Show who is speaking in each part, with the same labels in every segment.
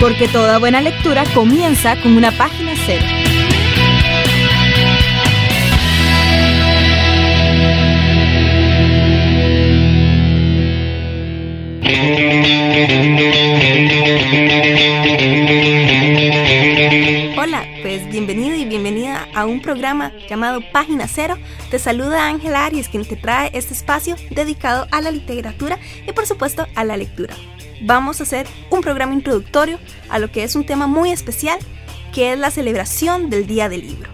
Speaker 1: Porque toda buena lectura comienza con una página cero.
Speaker 2: Hola, pues bienvenido y bienvenida a un programa llamado Página Cero. Te saluda Ángel Arias, quien te trae este espacio dedicado a la literatura y por supuesto a la lectura vamos a hacer un programa introductorio a lo que es un tema muy especial, que es la celebración del Día del Libro.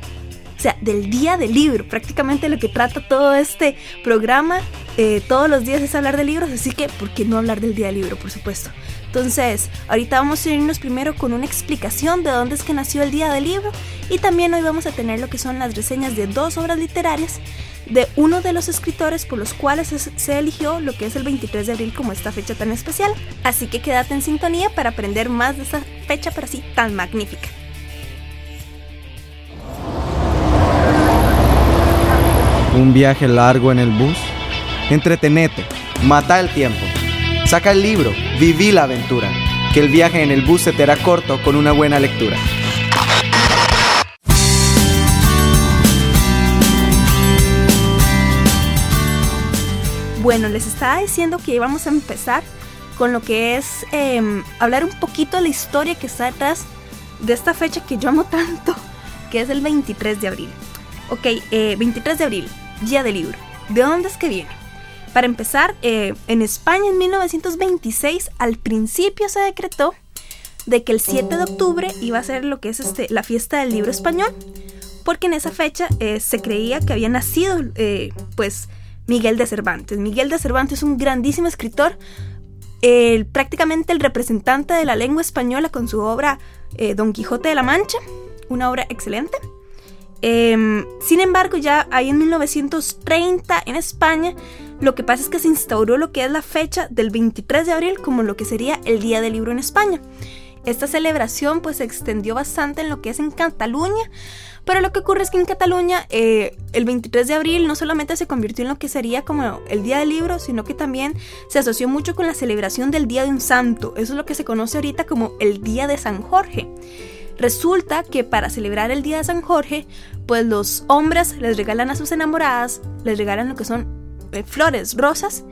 Speaker 2: O sea, del Día del Libro, prácticamente lo que trata todo este programa, eh, todos los días es hablar de libros, así que, ¿por qué no hablar del Día del Libro, por supuesto? Entonces, ahorita vamos a irnos primero con una explicación de dónde es que nació el Día del Libro y también hoy vamos a tener lo que son las reseñas de dos obras literarias de uno de los escritores por los cuales se eligió lo que es el 23 de abril como esta fecha tan especial. Así que quédate en sintonía para aprender más de esta fecha para sí tan magnífica.
Speaker 3: Un viaje largo en el bus. Entretenete, mata el tiempo. Saca el libro, viví la aventura. Que el viaje en el bus se te hará corto con una buena lectura.
Speaker 2: Bueno, les estaba diciendo que íbamos a empezar con lo que es em, hablar un poquito de la historia que está detrás de esta fecha que yo amo tanto, que es el 23 de abril. Ok, 23 eh, de abril, Día del Libro. ¿De dónde es que viene? Para empezar, eh, en España en 1926 al principio se decretó de que el 7 de octubre iba a ser lo que es este, la fiesta del libro español, porque en esa fecha eh, se creía que había nacido pues Miguel de Cervantes. Miguel de Cervantes es un grandísimo escritor, prácticamente el representante de la lengua española con su obra eh, Don Quijote de la Mancha, una obra excelente. Em, sin embargo, ya ahí en 1930 en España, lo que pasa es que se instauró lo que es la fecha del 23 de abril como lo que sería el Día del Libro en España. Esta celebración pues se extendió bastante en lo que es en Cataluña, pero lo que ocurre es que en Cataluña eh, el 23 de abril no solamente se convirtió en lo que sería como el Día del Libro, sino que también se asoció mucho con la celebración del Día de un Santo. Eso es lo que se conoce ahorita como el Día de San Jorge. Resulta que para celebrar el Día de San Jorge, pues los hombres les regalan a sus enamoradas, les regalan lo que son eh, flores, rosas,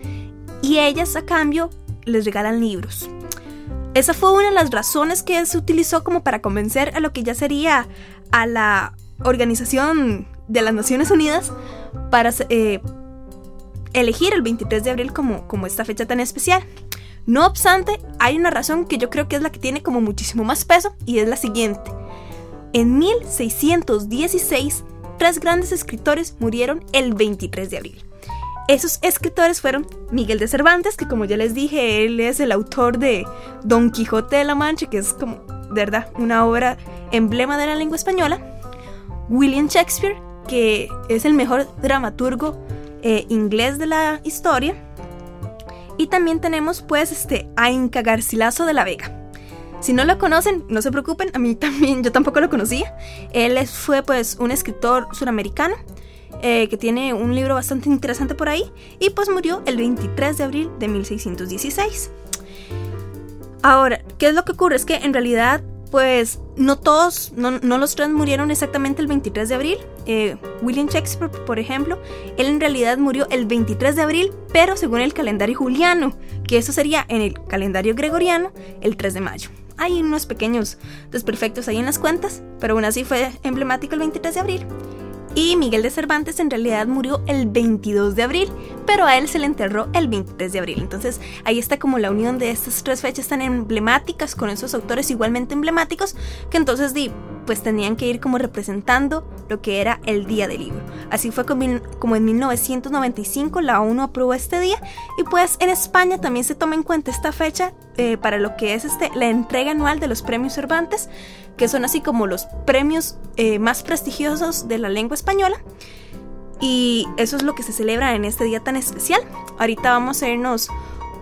Speaker 2: y ellas a cambio les regalan libros. Esa fue una de las razones que se utilizó como para convencer a lo que ya sería a la Organización de las Naciones Unidas para eh, elegir el 23 de abril como, como esta fecha tan especial. No obstante, hay una razón que yo creo que es la que tiene como muchísimo más peso y es la siguiente. En 1616, tres grandes escritores murieron el 23 de abril. Esos escritores fueron Miguel de Cervantes, que como ya les dije, él es el autor de Don Quijote de la Mancha, que es como, de verdad, una obra emblema de la lengua española. William Shakespeare, que es el mejor dramaturgo eh, inglés de la historia. Y también tenemos pues este, a Inca Garcilaso de la Vega. Si no lo conocen, no se preocupen, a mí también, yo tampoco lo conocía. Él fue pues un escritor suramericano eh, que tiene un libro bastante interesante por ahí, y pues murió el 23 de abril de 1616. Ahora, ¿qué es lo que ocurre? Es que en realidad, pues no todos, no, los tres murieron exactamente el 23 de abril. Eh, William Shakespeare, por ejemplo, él en realidad murió el 23 de abril, pero según el calendario juliano, que eso sería en el calendario gregoriano el 3 de mayo. Hay unos pequeños desperfectos ahí en las cuentas, pero aún así fue emblemático el 23 de abril. Y Miguel de Cervantes en realidad murió el 22 de abril, pero a él se le enterró el 23 de abril. Entonces ahí está como la unión de estas tres fechas tan emblemáticas con esos autores igualmente emblemáticos, que entonces di, pues tenían que ir como representando lo que era el Día del Libro. Así fue como en 1995 la ONU aprobó este día y pues en España también se toma en cuenta esta fecha eh, para lo que es este, la entrega anual de los premios Cervantes, que son así como los premios eh, más prestigiosos de la lengua española. Y eso es lo que se celebra en este día tan especial. Ahorita vamos a irnos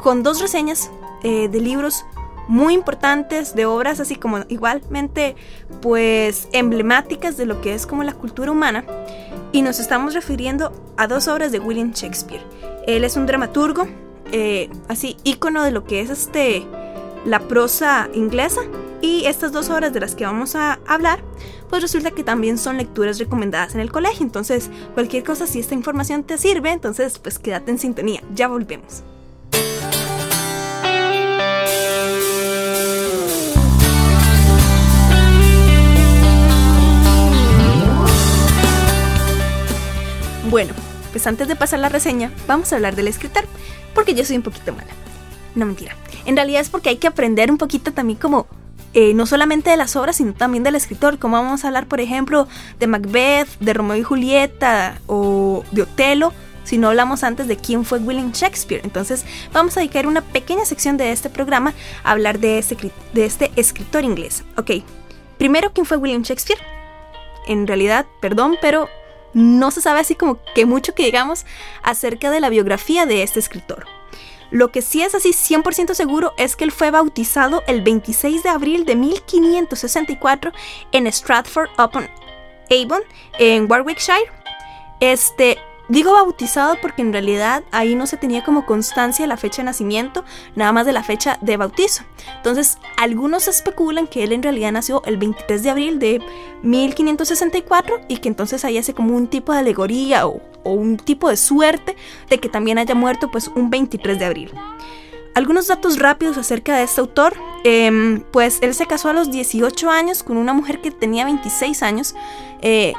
Speaker 2: con dos reseñas eh, de libros muy importantes, de obras así como igualmente pues emblemáticas de lo que es como la cultura humana. Y nos estamos refiriendo a dos obras de William Shakespeare. Él es un dramaturgo, eh, así ícono de lo que es este la prosa inglesa. Y estas dos obras de las que vamos a hablar pues resulta que también son lecturas recomendadas en el colegio. Entonces, cualquier cosa, si esta información te sirve, entonces pues quédate en sintonía. Ya volvemos. Bueno, pues antes de pasar la reseña, vamos a hablar del escritor, porque yo soy un poquito mala. No mentira. En realidad es porque hay que aprender un poquito también como eh, no solamente de las obras, sino también del escritor. Como vamos a hablar, por ejemplo, de Macbeth, de Romeo y Julieta o de Otelo, si no hablamos antes de quién fue William Shakespeare. Entonces, vamos a dedicar una pequeña sección de este programa a hablar de este, de este escritor inglés. Ok, primero, ¿quién fue William Shakespeare? En realidad, perdón, pero no se sabe así como que mucho que digamos acerca de la biografía de este escritor. Lo que sí es así 100% seguro es que él fue bautizado el 26 de abril de 1564 en Stratford upon Avon, en Warwickshire. Este, Digo bautizado porque en realidad ahí no se tenía como constancia la fecha de nacimiento, nada más de la fecha de bautizo. Entonces, algunos especulan que él en realidad nació el 23 de abril de 1564 y que entonces ahí hace como un tipo de alegoría o, un tipo de suerte de que también haya muerto pues un 23 de abril. Algunos datos rápidos acerca de este autor, em, pues él se casó a los 18 años con una mujer que tenía 26 años, eh,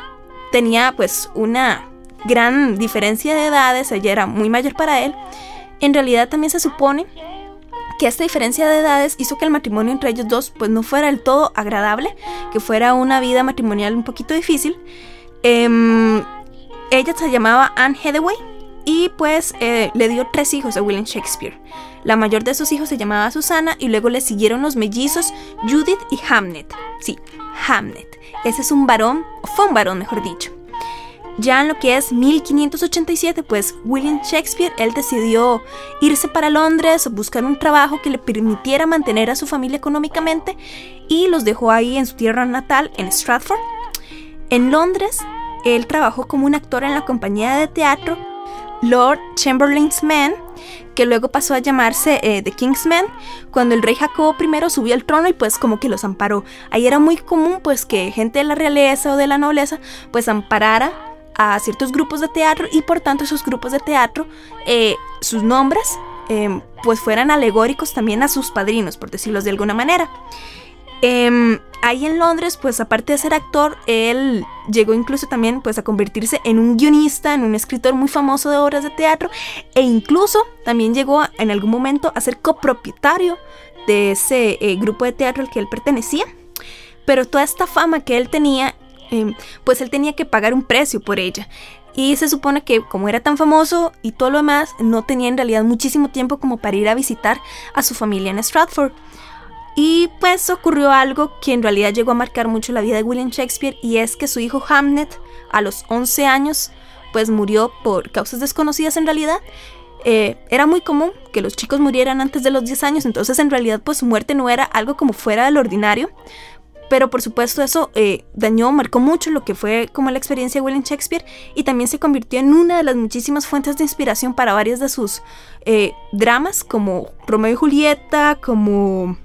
Speaker 2: tenía pues una gran diferencia de edades, ella era muy mayor para él, en realidad también se supone que esta diferencia de edades hizo que el matrimonio entre ellos dos pues no fuera del todo agradable, que fuera una vida matrimonial un poquito difícil. Em, ella se llamaba Anne Hathaway y pues eh, le dio tres hijos a William Shakespeare. La mayor de sus hijos se llamaba Susana y luego le siguieron los mellizos Judith y Hamnet. Sí, Hamnet. Ese es un varón, o fue un varón mejor dicho. Ya en lo que es 1587, pues William Shakespeare, él decidió irse para Londres, buscar un trabajo que le permitiera mantener a su familia económicamente y los dejó ahí en su tierra natal, en Stratford. En Londres, él trabajó como un actor en la compañía de teatro Lord Chamberlain's Men, que luego pasó a llamarse eh, The King's Men, cuando el rey Jacobo I subió al trono y pues como que los amparó. Ahí era muy común pues que gente de la realeza o de la nobleza pues amparara a ciertos grupos de teatro y por tanto esos grupos de teatro, eh, sus nombres, em, pues fueran alegóricos también a sus padrinos, por decirlo de alguna manera. Em, ahí en Londres, pues aparte de ser actor, él llegó incluso también pues a convertirse en un guionista, en un escritor muy famoso de obras de teatro e incluso también llegó en algún momento a ser copropietario de ese eh, grupo de teatro al que él pertenecía. Pero toda esta fama que él tenía Em, pues él tenía que pagar un precio por ella. Y se supone que como era tan famoso y todo lo demás, no tenía en realidad muchísimo tiempo como para ir a visitar a su familia en Stratford. Y pues ocurrió algo que en realidad llegó a marcar mucho la vida de William Shakespeare y es que su hijo Hamnet a los 11 años pues murió por causas desconocidas en realidad. Eh, era muy común que los chicos murieran antes de los 10 años, entonces en realidad pues su muerte no era algo como fuera del ordinario, pero por supuesto eso eh, dañó, marcó mucho lo que fue como la experiencia de William Shakespeare y también se convirtió en una de las muchísimas fuentes de inspiración para varios de sus eh, dramas como Romeo y Julieta, como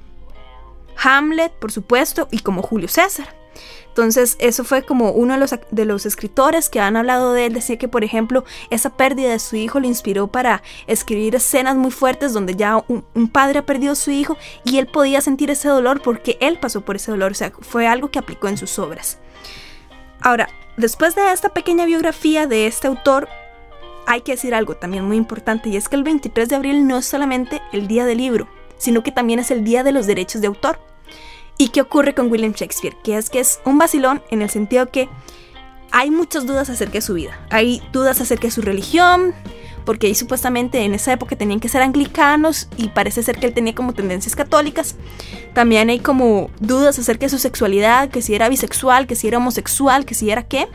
Speaker 2: Hamlet, por supuesto, y como Julio César. Entonces, eso fue como uno de los, de los escritores que han hablado de él. Decía que, por ejemplo, esa pérdida de su hijo le inspiró para escribir escenas muy fuertes donde ya un, padre ha perdido a su hijo y él podía sentir ese dolor porque él pasó por ese dolor. O sea, fue algo que aplicó en sus obras. Ahora, después de esta pequeña biografía de este autor, hay que decir algo también muy importante y es que el 23 de abril no es solamente el día del libro, sino que también es el día de los derechos de autor. ¿Y qué ocurre con William Shakespeare? Que es que es un vacilón en el sentido que hay muchas dudas acerca de su vida. Hay dudas acerca de su religión, porque ahí supuestamente en esa época tenían que ser anglicanos y parece ser que él tenía como tendencias católicas. También hay como dudas acerca de su sexualidad, que si era bisexual, que si era homosexual, que si era qué.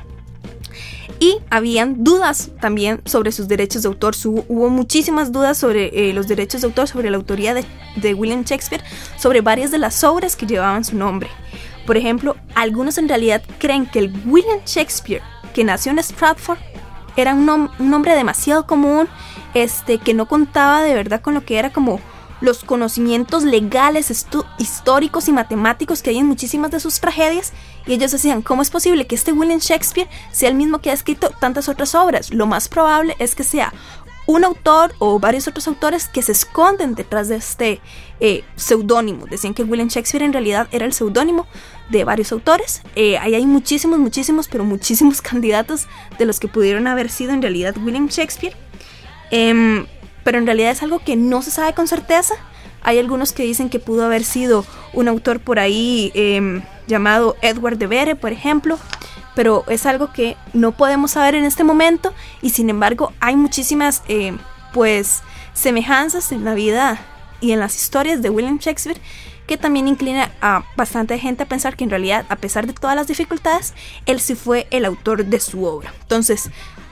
Speaker 2: Y habían dudas también sobre sus derechos de autor. hubo muchísimas dudas sobre eh, los derechos de autor, sobre la autoría de, de William Shakespeare, sobre varias de las obras que llevaban su nombre. Por ejemplo, algunos en realidad creen que el William Shakespeare, que nació en Stratford, era un, nombre demasiado común, este, que no contaba de verdad con lo que era como los conocimientos legales, históricos y matemáticos que hay en muchísimas de sus tragedias, y ellos decían, ¿cómo es posible que este William Shakespeare sea el mismo que ha escrito tantas otras obras? Lo más probable es que sea un autor o varios otros autores que se esconden detrás de este eh, seudónimo. Decían que William Shakespeare en realidad era el seudónimo de varios autores. Eh, ahí hay muchísimos, muchísimos, pero muchísimos candidatos de los que pudieron haber sido en realidad William Shakespeare. Em, pero en realidad es algo que no se sabe con certeza. Hay algunos que dicen que pudo haber sido un autor por ahí em, llamado Edward de Vere, por ejemplo, pero es algo que no podemos saber en este momento y sin embargo hay muchísimas eh, pues semejanzas en la vida y en las historias de William Shakespeare que también inclina a bastante gente a pensar que en realidad, a pesar de todas las dificultades, él sí fue el autor de su obra. Entonces,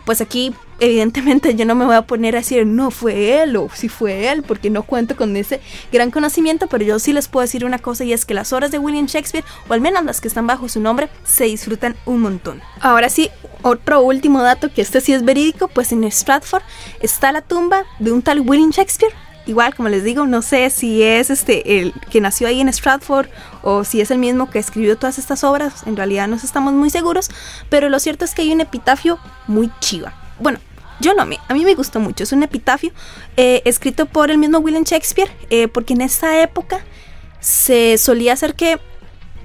Speaker 2: pues aquí evidentemente yo no me voy a poner a decir no fue él o si fue él porque no cuento con ese gran conocimiento, pero yo sí les puedo decir una cosa y es que las obras de William Shakespeare, o al menos las que están bajo su nombre, se disfrutan un montón. Ahora sí, otro último dato que este sí es verídico, pues en Stratford está la tumba de un tal William Shakespeare igual como les digo, no sé si es este el que nació ahí en Stratford o si es el mismo que escribió todas estas obras, en realidad no estamos muy seguros, pero lo cierto es que hay un epitafio muy chiva. Bueno, yo no, a mí me gustó mucho, es un epitafio eh, escrito por el mismo William Shakespeare, eh, porque en esa época se solía hacer que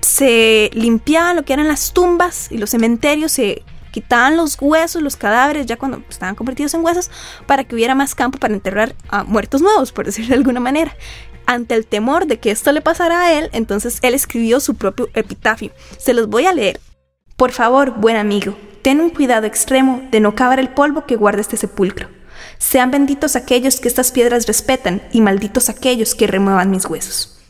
Speaker 2: se limpiaban lo que eran las tumbas y los cementerios, se quitaban los huesos, los cadáveres, ya cuando estaban convertidos en huesos, para que hubiera más campo para enterrar a muertos nuevos, por decirlo de alguna manera. Ante el temor de que esto le pasara a él, entonces él escribió su propio epitafio. Se los voy a leer. Por favor, buen amigo, ten un cuidado extremo de no cavar el polvo que guarda este sepulcro. Sean benditos aquellos que estas piedras respetan y malditos aquellos que remuevan mis huesos.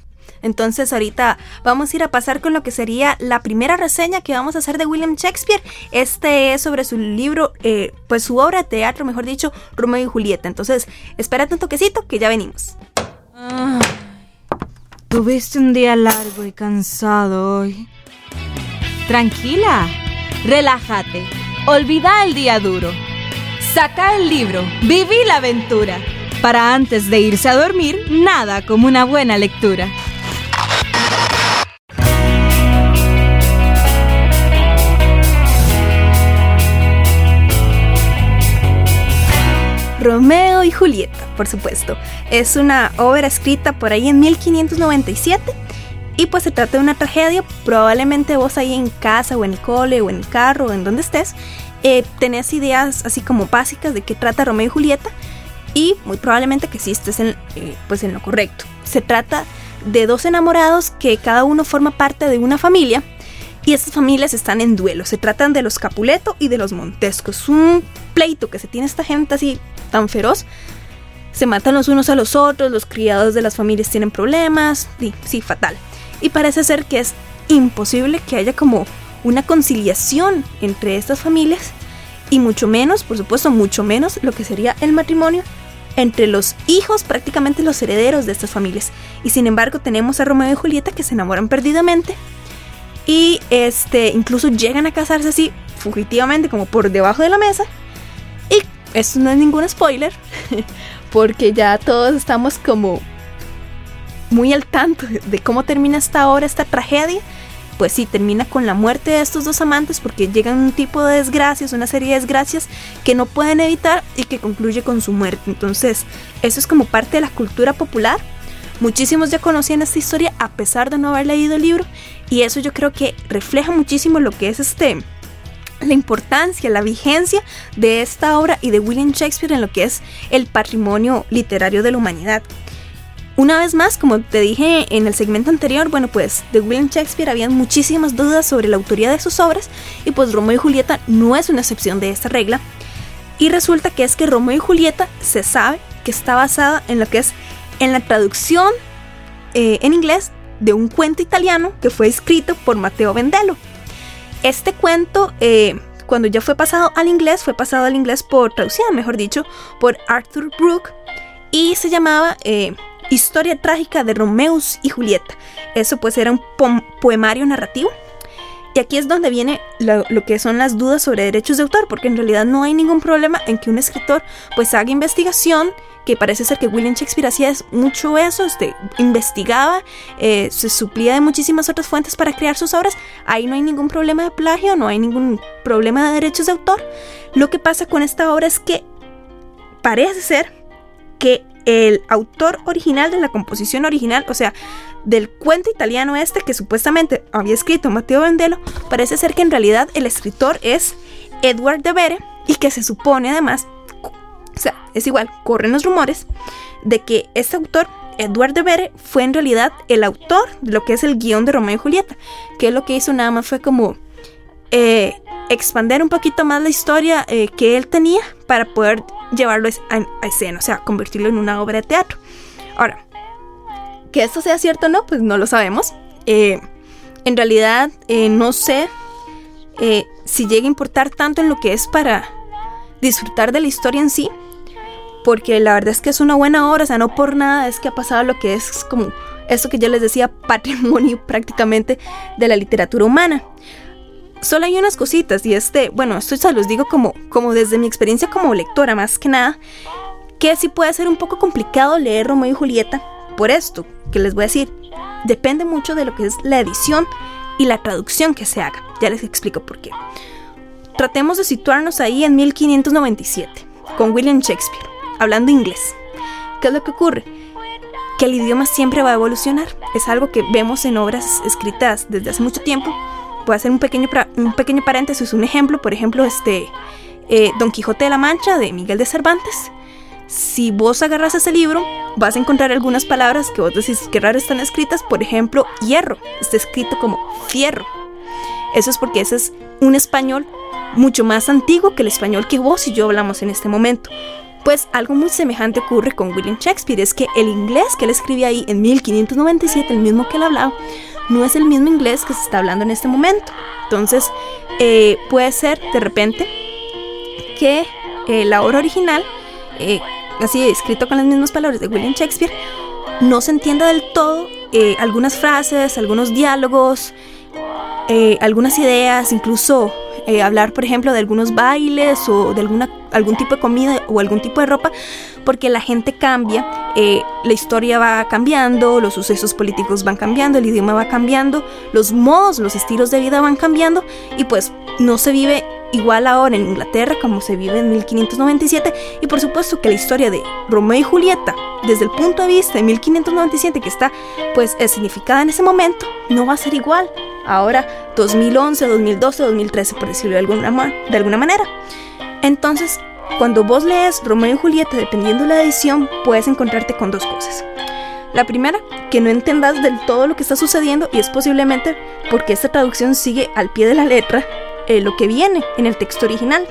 Speaker 2: Entonces ahorita vamos a ir a pasar con lo que sería la primera reseña que vamos a hacer de William Shakespeare. Este es sobre su libro, eh, pues su obra de teatro, mejor dicho, Romeo y Julieta. Entonces, espérate un toquecito que ya venimos.
Speaker 1: tuviste un día largo y cansado hoy. Tranquila, relájate, olvida el día duro. Saca el libro, viví la aventura. Para antes de irse a dormir, nada como una buena lectura.
Speaker 2: Romeo y Julieta, por supuesto. Es una obra escrita por ahí en 1597 y pues se trata de una tragedia. Probablemente vos ahí en casa o en el cole o en el carro o en donde estés eh, tenés ideas así como básicas de qué trata Romeo y Julieta y muy probablemente que sí estés en, eh, pues en lo correcto. Se trata de dos enamorados que cada uno forma parte de una familia y esas familias están en duelo. Se tratan de los Capuleto y de los Montescos. Un pleito que se tiene esta gente así tan feroz. Se matan los unos a los otros, los criados de las familias tienen problemas, sí, sí, fatal. Y parece ser que es imposible que haya como una conciliación entre estas familias y mucho menos, por supuesto, mucho menos lo que sería el matrimonio entre los hijos, prácticamente los herederos de estas familias. Y sin embargo tenemos a Romeo y Julieta que se enamoran perdidamente y este incluso llegan a casarse así fugitivamente como por debajo de la mesa esto no es ningún spoiler, porque ya todos estamos como muy al tanto de cómo termina esta obra, esta tragedia. Pues sí, termina con la muerte de estos dos amantes porque llegan un tipo de desgracias, una serie de desgracias que no pueden evitar y que concluye con su muerte. Entonces, eso es como parte de la cultura popular. Muchísimos ya conocían esta historia a pesar de no haber leído el libro y eso yo creo que refleja muchísimo lo que es este la importancia, la vigencia de esta obra y de William Shakespeare en lo que es el patrimonio literario de la humanidad. Una vez más, como te dije en el segmento anterior, bueno, pues de William Shakespeare habían muchísimas dudas sobre la autoría de sus obras y pues Romeo y Julieta no es una excepción de esta regla. Y resulta que es que Romeo y Julieta se sabe que está basada en lo que es en la traducción eh, en inglés de un cuento italiano que fue escrito por Matteo Vendello. Este cuento, eh, cuando ya fue pasado al inglés, fue pasado al inglés por traducción, mejor dicho, por Arthur Brooke y se llamaba eh, Historia trágica de Romeus y Julieta. Eso pues era un poemario narrativo. Y aquí es donde viene lo, que son las dudas sobre derechos de autor, porque en realidad no hay ningún problema en que un escritor pues haga investigación, que parece ser que William Shakespeare hacía mucho eso, este, investigaba, eh, se suplía de muchísimas otras fuentes para crear sus obras, ahí no hay ningún problema de plagio, no hay ningún problema de derechos de autor. Lo que pasa con esta obra es que parece ser que el autor original de la composición original, o sea, del cuento italiano este que supuestamente había escrito Matteo Vendello, parece ser que en realidad el escritor es Edward de Vere y que se supone además, o sea, es igual, corren los rumores de que este autor, Edward de Vere, fue en realidad el autor de lo que es el guion de Romeo y Julieta, que lo que hizo nada más fue como eh, expander un poquito más la historia eh, que él tenía para poder llevarlo a, escena, o sea, convertirlo en una obra de teatro. Ahora, que esto sea cierto o no, pues no lo sabemos. Eh, en realidad, no sé si llega a importar tanto en lo que es para disfrutar de la historia en sí, porque la verdad es que es una buena obra, o sea, no por nada es que ha pasado lo que es como esto que yo les decía, patrimonio prácticamente de la literatura humana. Solo hay unas cositas y este, bueno, esto se los digo como, como desde mi experiencia como lectora más que nada, que sí puede ser un poco complicado leer Romeo y Julieta por esto, que les voy a decir, depende mucho de lo que es la edición y la traducción que se haga. Ya les explico por qué. Tratemos de situarnos ahí en 1597, con William Shakespeare, hablando inglés. ¿Qué es lo que ocurre? Que el idioma siempre va a evolucionar. Es algo que vemos en obras escritas desde hace mucho tiempo voy a hacer un pequeño, un pequeño paréntesis, un ejemplo, por ejemplo, este eh, Don Quijote de la Mancha de Miguel de Cervantes. Si vos agarras ese libro, vas a encontrar algunas palabras que vos decís que raras están escritas, por ejemplo, hierro, está escrito como fierro. Eso es porque ese es un español mucho más antiguo que el español que vos y yo hablamos en este momento. Pues algo muy semejante ocurre con William Shakespeare, es que el inglés que él escribía ahí en 1597, el mismo que él hablaba, no es el mismo inglés que se está hablando en este momento. Entonces, eh, puede ser de repente que eh, la obra original, eh, así escrito con las mismas palabras de William Shakespeare, no se entienda del todo algunas frases, algunos diálogos, algunas ideas, incluso hablar, por ejemplo, de algunos bailes o de alguna, algún tipo de comida o algún tipo de ropa, porque la gente cambia, eh, la historia va cambiando, los sucesos políticos van cambiando, el idioma va cambiando, los modos, los estilos de vida van cambiando y pues no se vive igual ahora en Inglaterra como se vive en 1597 y por supuesto que la historia de Romeo y Julieta desde el punto de vista de 1597 que está pues significada en ese momento no va a ser igual ahora 2011, 2012, 2013 por decirlo de alguna, de alguna manera entonces cuando vos lees Romeo y Julieta, dependiendo de la edición, puedes encontrarte con dos cosas. La primera, que no entendas del todo lo que está sucediendo y es posiblemente porque esta traducción sigue al pie de la letra eh, lo que viene en el texto original.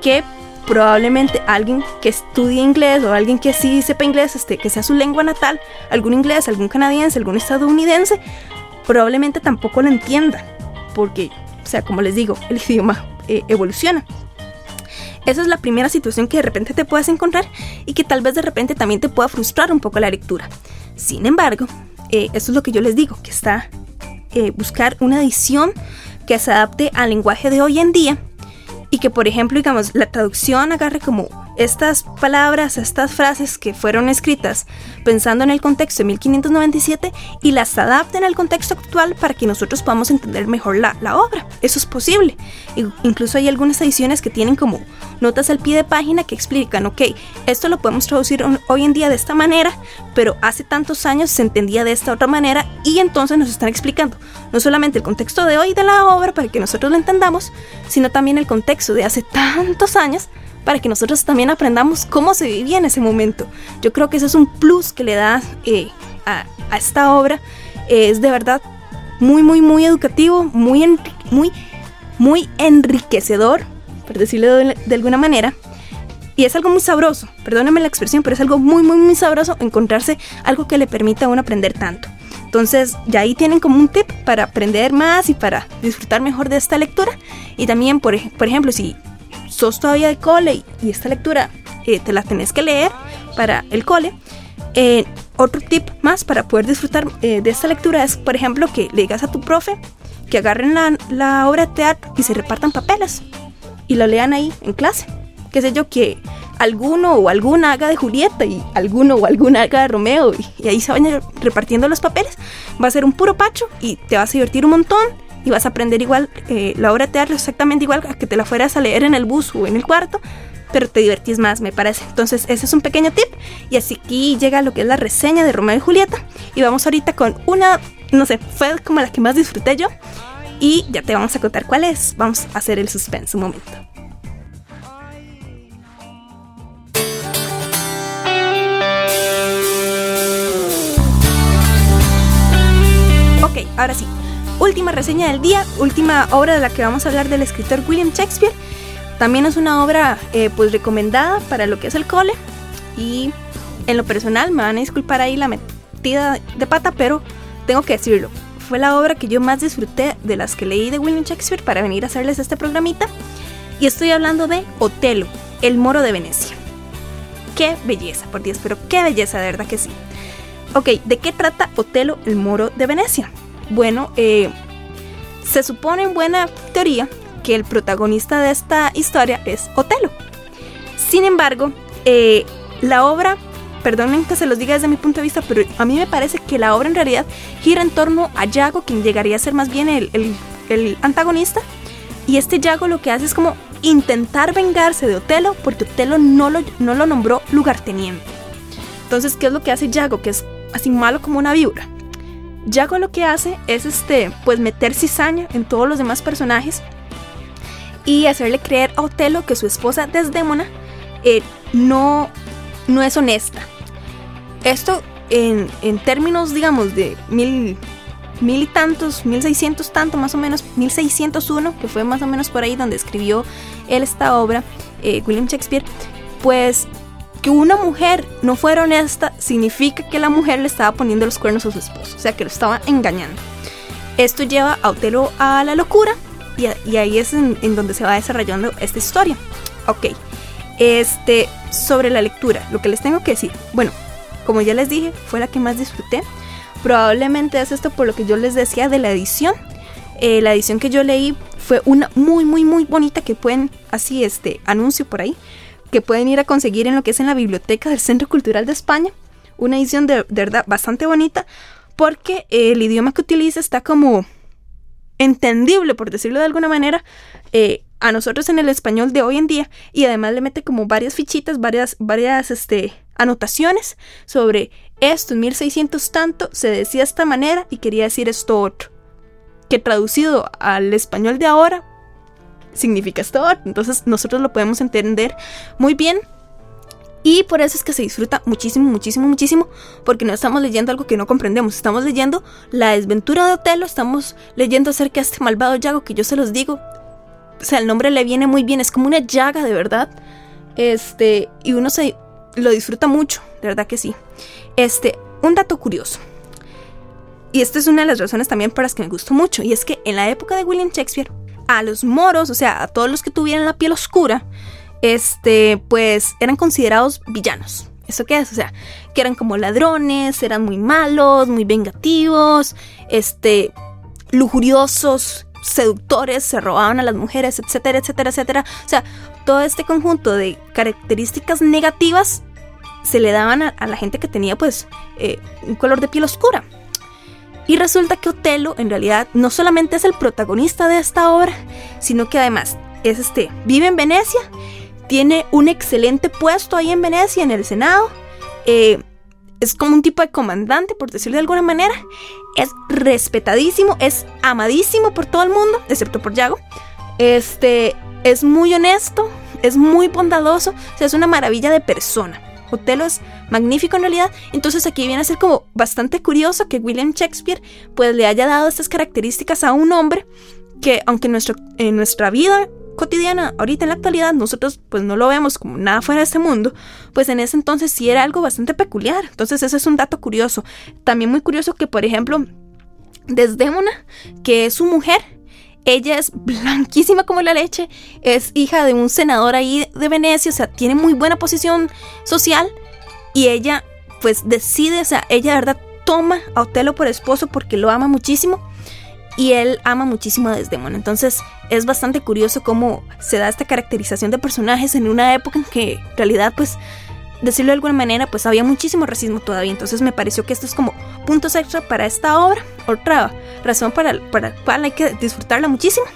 Speaker 2: Que probablemente alguien que estudie inglés o alguien que sí sepa inglés, este, que sea su lengua natal, algún inglés, algún canadiense, algún estadounidense, probablemente tampoco lo entienda. Porque, o sea, como les digo, el idioma eh, evoluciona. Esa es la primera situación que de repente te puedes encontrar y que tal vez de repente también te pueda frustrar un poco la lectura. Sin embargo, eh, eso es lo que yo les digo, que está eh, buscar una edición que se adapte al lenguaje de hoy en día y que por ejemplo digamos la traducción agarre como estas palabras, estas frases que fueron escritas pensando en el contexto de 1597 y las adapten al contexto actual para que nosotros podamos entender mejor la, obra. Eso es posible. incluso hay algunas ediciones que tienen como notas al pie de página que explican, ok, esto lo podemos traducir hoy en día de esta manera, pero hace tantos años se entendía de esta otra manera y entonces nos están explicando no solamente el contexto de hoy de la obra para que nosotros lo entendamos, sino también el contexto de hace tantos años para que nosotros también aprendamos cómo se vivía en ese momento. Yo creo que ese es un plus que le da eh, a, esta obra. es de verdad muy, muy, muy educativo, muy, muy, muy enriquecedor, por decirlo de, alguna manera. Y es algo muy sabroso, perdónenme la expresión, pero es algo muy, muy, muy sabroso encontrarse algo que le permita a uno aprender tanto. Entonces, ya ahí tienen como un tip para aprender más y para disfrutar mejor de esta lectura. Y también, por, por ejemplo, si sos todavía de cole y esta lectura eh, te la tenés que leer para el cole, eh, otro tip más para poder disfrutar eh, de esta lectura es, por ejemplo, que le digas a tu profe que agarren la, obra de teatro y se repartan papeles y lo lean ahí en clase. Qué sé yo, que alguno o alguna haga de Julieta y alguno o alguna haga de Romeo y, ahí se vayan repartiendo los papeles, va a ser un puro pacho y te vas a divertir un montón y vas a aprender igual eh, la obra de teatro exactamente igual a que te la fueras a leer en el bus o en el cuarto, pero te divertís más, me parece. Entonces, ese es un pequeño tip. Y así aquí llega lo que es la reseña de Romeo y Julieta. Y vamos ahorita con una, no sé, fue como la que más disfruté yo. Y ya te vamos a contar cuál es. Vamos a hacer el suspense un momento. Última reseña del día, última obra de la que vamos a hablar del escritor William Shakespeare. También es una obra eh, pues recomendada para lo que es el cole. Y en lo personal, me van a disculpar ahí la metida de pata, pero tengo que decirlo. Fue la obra que yo más disfruté de las que leí de William Shakespeare para venir a hacerles este programita. Y estoy hablando de Otelo, el moro de Venecia. Qué belleza, por Dios, pero qué belleza, de verdad que sí. Ok, ¿de qué trata Otelo, el moro de Venecia? Bueno, eh, se supone en buena teoría que el protagonista de esta historia es Otelo. Sin embargo, eh, la obra, perdonen que se los diga desde mi punto de vista, pero a mí me parece que la obra en realidad gira en torno a Yago, quien llegaría a ser más bien el, antagonista. Y este Yago lo que hace es como intentar vengarse de Otelo porque Otelo no lo, no lo nombró lugarteniente. Entonces, ¿qué es lo que hace Yago? Que es así malo como una víbora. Yago lo que hace es este, pues meter cizaña en todos los demás personajes y hacerle creer a Otelo que su esposa Desdémona eh, no, no es honesta. Esto en, términos, digamos, de mil, mil y tantos, mil seiscientos tanto, más o menos, mil seiscientos uno, que fue más o menos por ahí donde escribió él esta obra, eh, William Shakespeare, pues que una mujer no fuera honesta significa que la mujer le estaba poniendo los cuernos a su esposo, o sea, que lo estaba engañando. Esto lleva a Otelo a la locura y, ahí es en, donde se va desarrollando esta historia. Ok, este, sobre la lectura, lo que les tengo que decir, bueno, como ya les dije, fue la que más disfruté. Probablemente es esto por lo que yo les decía de la edición. Eh, la edición que yo leí fue una muy, muy, muy bonita que pueden, así, este, anuncio por ahí que pueden ir a conseguir en lo que es en la biblioteca del Centro Cultural de España. Una edición de, verdad bastante bonita porque el idioma que utiliza está como entendible, por decirlo de alguna manera, eh, a nosotros en el español de hoy en día y además le mete como varias fichitas, varias, varias este, anotaciones sobre esto en 1600 tanto se decía de esta manera y quería decir esto otro. Que traducido al español de ahora significa esto. Entonces nosotros lo podemos entender muy bien. Y por eso es que se disfruta muchísimo, muchísimo, muchísimo, porque no estamos leyendo algo que no comprendemos, estamos leyendo la desventura de Otelo, estamos leyendo acerca de este malvado Yago que yo se los digo, o sea, el nombre le viene muy bien, es como una llaga de verdad, este, y uno se lo disfruta mucho, de verdad que sí. Este, un dato curioso, y esta es una de las razones también por las que me gustó mucho, y es que en la época de William Shakespeare, a los moros, o sea, a todos los que tuvieran la piel oscura, este, pues eran considerados villanos. ¿Eso qué es? O sea, que eran como ladrones, eran muy malos, muy vengativos, este, lujuriosos, seductores, se robaban a las mujeres, etcétera, etcétera, etcétera. O sea, todo este conjunto de características negativas se le daban a, la gente que tenía pues eh, un color de piel oscura. Y resulta que Otelo en realidad no solamente es el protagonista de esta obra, sino que además es este, vive en Venecia, tiene un excelente puesto ahí en Venecia, en el Senado, eh, es como un tipo de comandante, por decirlo de alguna manera, es respetadísimo, es amadísimo por todo el mundo, excepto por Yago, este, es muy honesto, es muy bondadoso, es una maravilla de persona. Otelo es magnífico en realidad. Entonces aquí viene a ser como bastante curioso que William Shakespeare pues le haya dado estas características a un hombre que aunque en, nuestro, en nuestra vida cotidiana, ahorita en la actualidad, nosotros pues no lo vemos como nada fuera de este mundo, pues en ese entonces sí era algo bastante peculiar. Entonces ese es un dato curioso. También muy curioso que, por ejemplo, Desdémona, que es su mujer, ella es blanquísima como la leche, es hija de un senador ahí de Venecia, o sea, tiene muy buena posición social y ella pues decide, o sea, ella de verdad toma a Otelo por esposo porque lo ama muchísimo y él ama muchísimo a Desdémona. Entonces es bastante curioso cómo se da esta caracterización de personajes en una época en que en realidad pues decirlo de alguna manera, pues había muchísimo racismo todavía. Entonces me pareció que esto es como puntos extra para esta obra. Otra razón para, para la cual hay que disfrutarla muchísimo.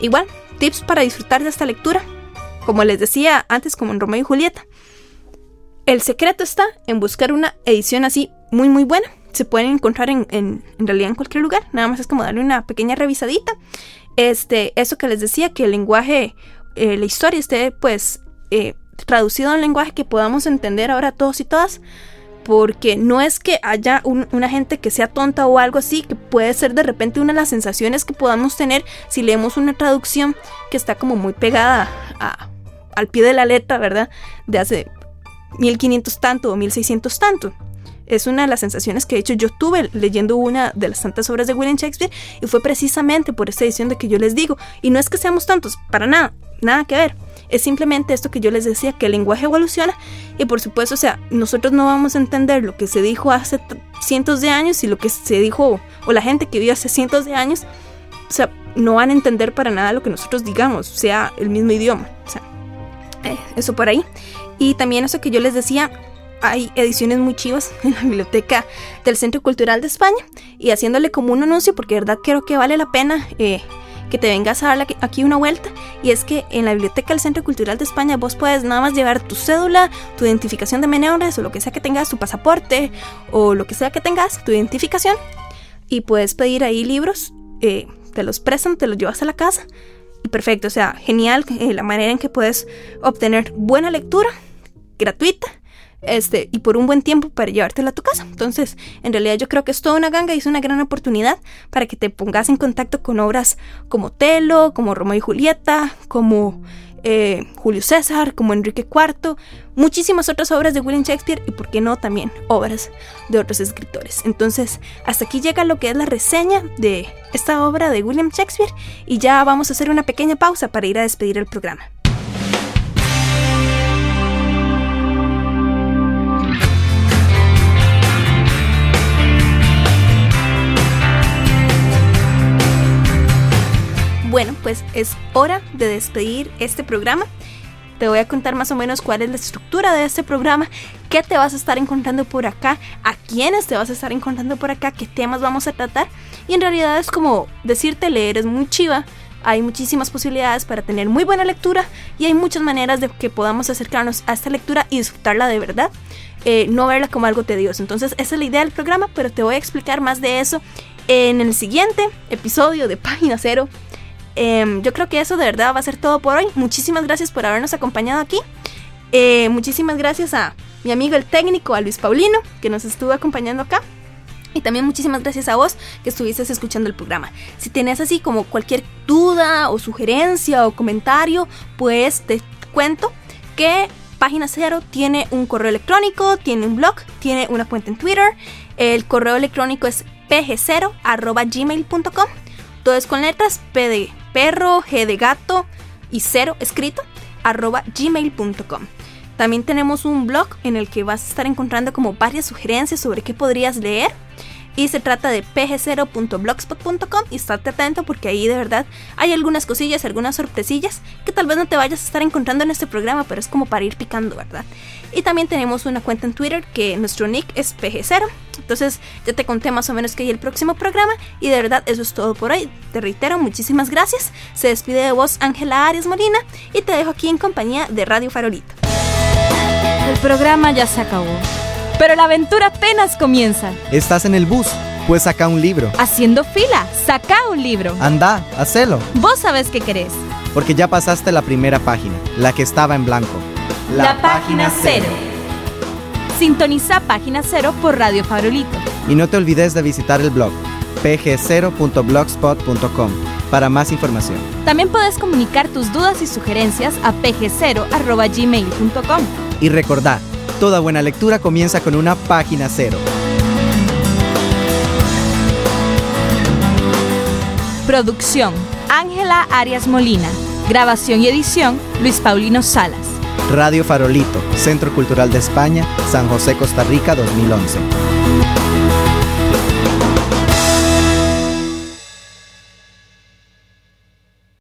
Speaker 2: Igual, tips para disfrutar de esta lectura. Como les decía antes, como en Romeo y Julieta. El secreto está en buscar una edición así muy muy buena. Se pueden encontrar en, en, realidad en cualquier lugar. Nada más es como darle una pequeña revisadita. Este, eso que les decía, que el lenguaje, eh, la historia esté pues eh, traducido un lenguaje que podamos entender ahora todos y todas. Porque no es que haya una gente que sea tonta o algo así, que puede ser de repente una de las sensaciones que podamos tener si leemos una traducción que está como muy pegada al pie de la letra, ¿verdad? De hace 1500 tanto o 1600 tanto. Es una de las sensaciones que de hecho yo tuve leyendo una de las tantas obras de William Shakespeare y fue precisamente por esta edición de que yo les digo. Y no es que seamos tantos, para nada, nada que ver. Es simplemente esto que yo les decía, que el lenguaje evoluciona y por supuesto, o sea, nosotros no vamos a entender lo que se dijo hace cientos de años y lo que se dijo, o la gente que vivió hace cientos de años, o sea, no van a entender para nada lo que nosotros digamos, sea el mismo idioma. O sea, eh, eso por ahí. Y también eso que yo les decía, hay ediciones muy chivas en la biblioteca del Centro Cultural de España y haciéndole como un anuncio porque de verdad creo que vale la pena eh, que te vengas a dar aquí una vuelta. Y es que en la Biblioteca del Centro Cultural de España vos puedes nada más llevar tu cédula, tu identificación de menores o lo que sea que tengas, tu pasaporte o lo que sea que tengas, tu identificación. Y puedes pedir ahí libros, eh, te los prestan, te los llevas a la casa. Y perfecto, o sea, genial eh, la manera en que puedes obtener buena lectura gratuita este, y por un buen tiempo para llevártela a tu casa. Entonces, en realidad yo creo que es toda una ganga y es una gran oportunidad para que te pongas en contacto con obras como Telo, como Romeo y Julieta, como eh, Julio César, como Enrique IV, muchísimas otras obras de William Shakespeare y, por qué no, también obras de otros escritores. Entonces, hasta aquí llega lo que es la reseña de esta obra de William Shakespeare y ya vamos a hacer una pequeña pausa para ir a despedir el programa. Bueno, pues es hora de despedir este programa. Te voy a contar más o menos cuál es la estructura de este programa, qué te vas a estar encontrando por acá, a quiénes te vas a estar encontrando por acá, qué temas vamos a tratar. Y en realidad es como decirte leer es muy chiva. Hay muchísimas posibilidades para tener muy buena lectura y hay muchas maneras de que podamos acercarnos a esta lectura y disfrutarla de verdad. Eh, no verla como algo tedioso. Entonces, esa es la idea del programa, pero te voy a explicar más de eso en el siguiente episodio de Página Cero. Em, yo creo que eso de verdad va a ser todo por hoy. Muchísimas gracias por habernos acompañado aquí. Eh, muchísimas gracias a mi amigo el técnico, a Luis Paulino, que nos estuvo acompañando acá. Y también muchísimas gracias a vos que estuviste escuchando el programa. Si tenés así como cualquier duda o sugerencia o comentario, pues te cuento que Página Cero tiene un correo electrónico, tiene un blog, tiene una cuenta en Twitter. El correo electrónico es pg0.gmail.com. Todo es con letras P de perro, G de gato y cero escrito, arroba gmail.com. También tenemos un blog en el que vas a estar encontrando como varias sugerencias sobre qué podrías leer y se trata de pg0.blogspot.com y estate atento porque ahí de verdad hay algunas cosillas, algunas sorpresillas que tal vez no te vayas a estar encontrando en este programa, pero es como para ir picando, ¿verdad? Y también tenemos una cuenta en Twitter que nuestro nick es pg0. Entonces ya te conté más o menos que hay el próximo programa y de verdad eso es todo por hoy. Te reitero, muchísimas gracias. Se despide de vos Ángela Arias Molina y te dejo aquí en compañía de Radio Farolito.
Speaker 1: El programa ya se acabó pero la aventura apenas comienza.
Speaker 3: ¿Estás en el bus? Pues saca un libro.
Speaker 1: Haciendo fila, saca un libro.
Speaker 3: Anda, hacelo.
Speaker 1: Vos sabés qué querés.
Speaker 3: porque ya pasaste la primera página, la que estaba en blanco.
Speaker 1: La, página cero. Sintoniza Página Cero por Radio Farolito.
Speaker 3: Y no te olvides de visitar el blog pg0.blogspot.com para más información.
Speaker 1: También puedes comunicar tus dudas y sugerencias a pg0.gmail.com.
Speaker 3: Y recordá, toda buena lectura comienza con una página cero.
Speaker 1: Producción: Ángela Arias Molina. Grabación y edición: Luis Paulino Salas.
Speaker 3: Radio Farolito, Centro Cultural de España, San José, Costa Rica 2011.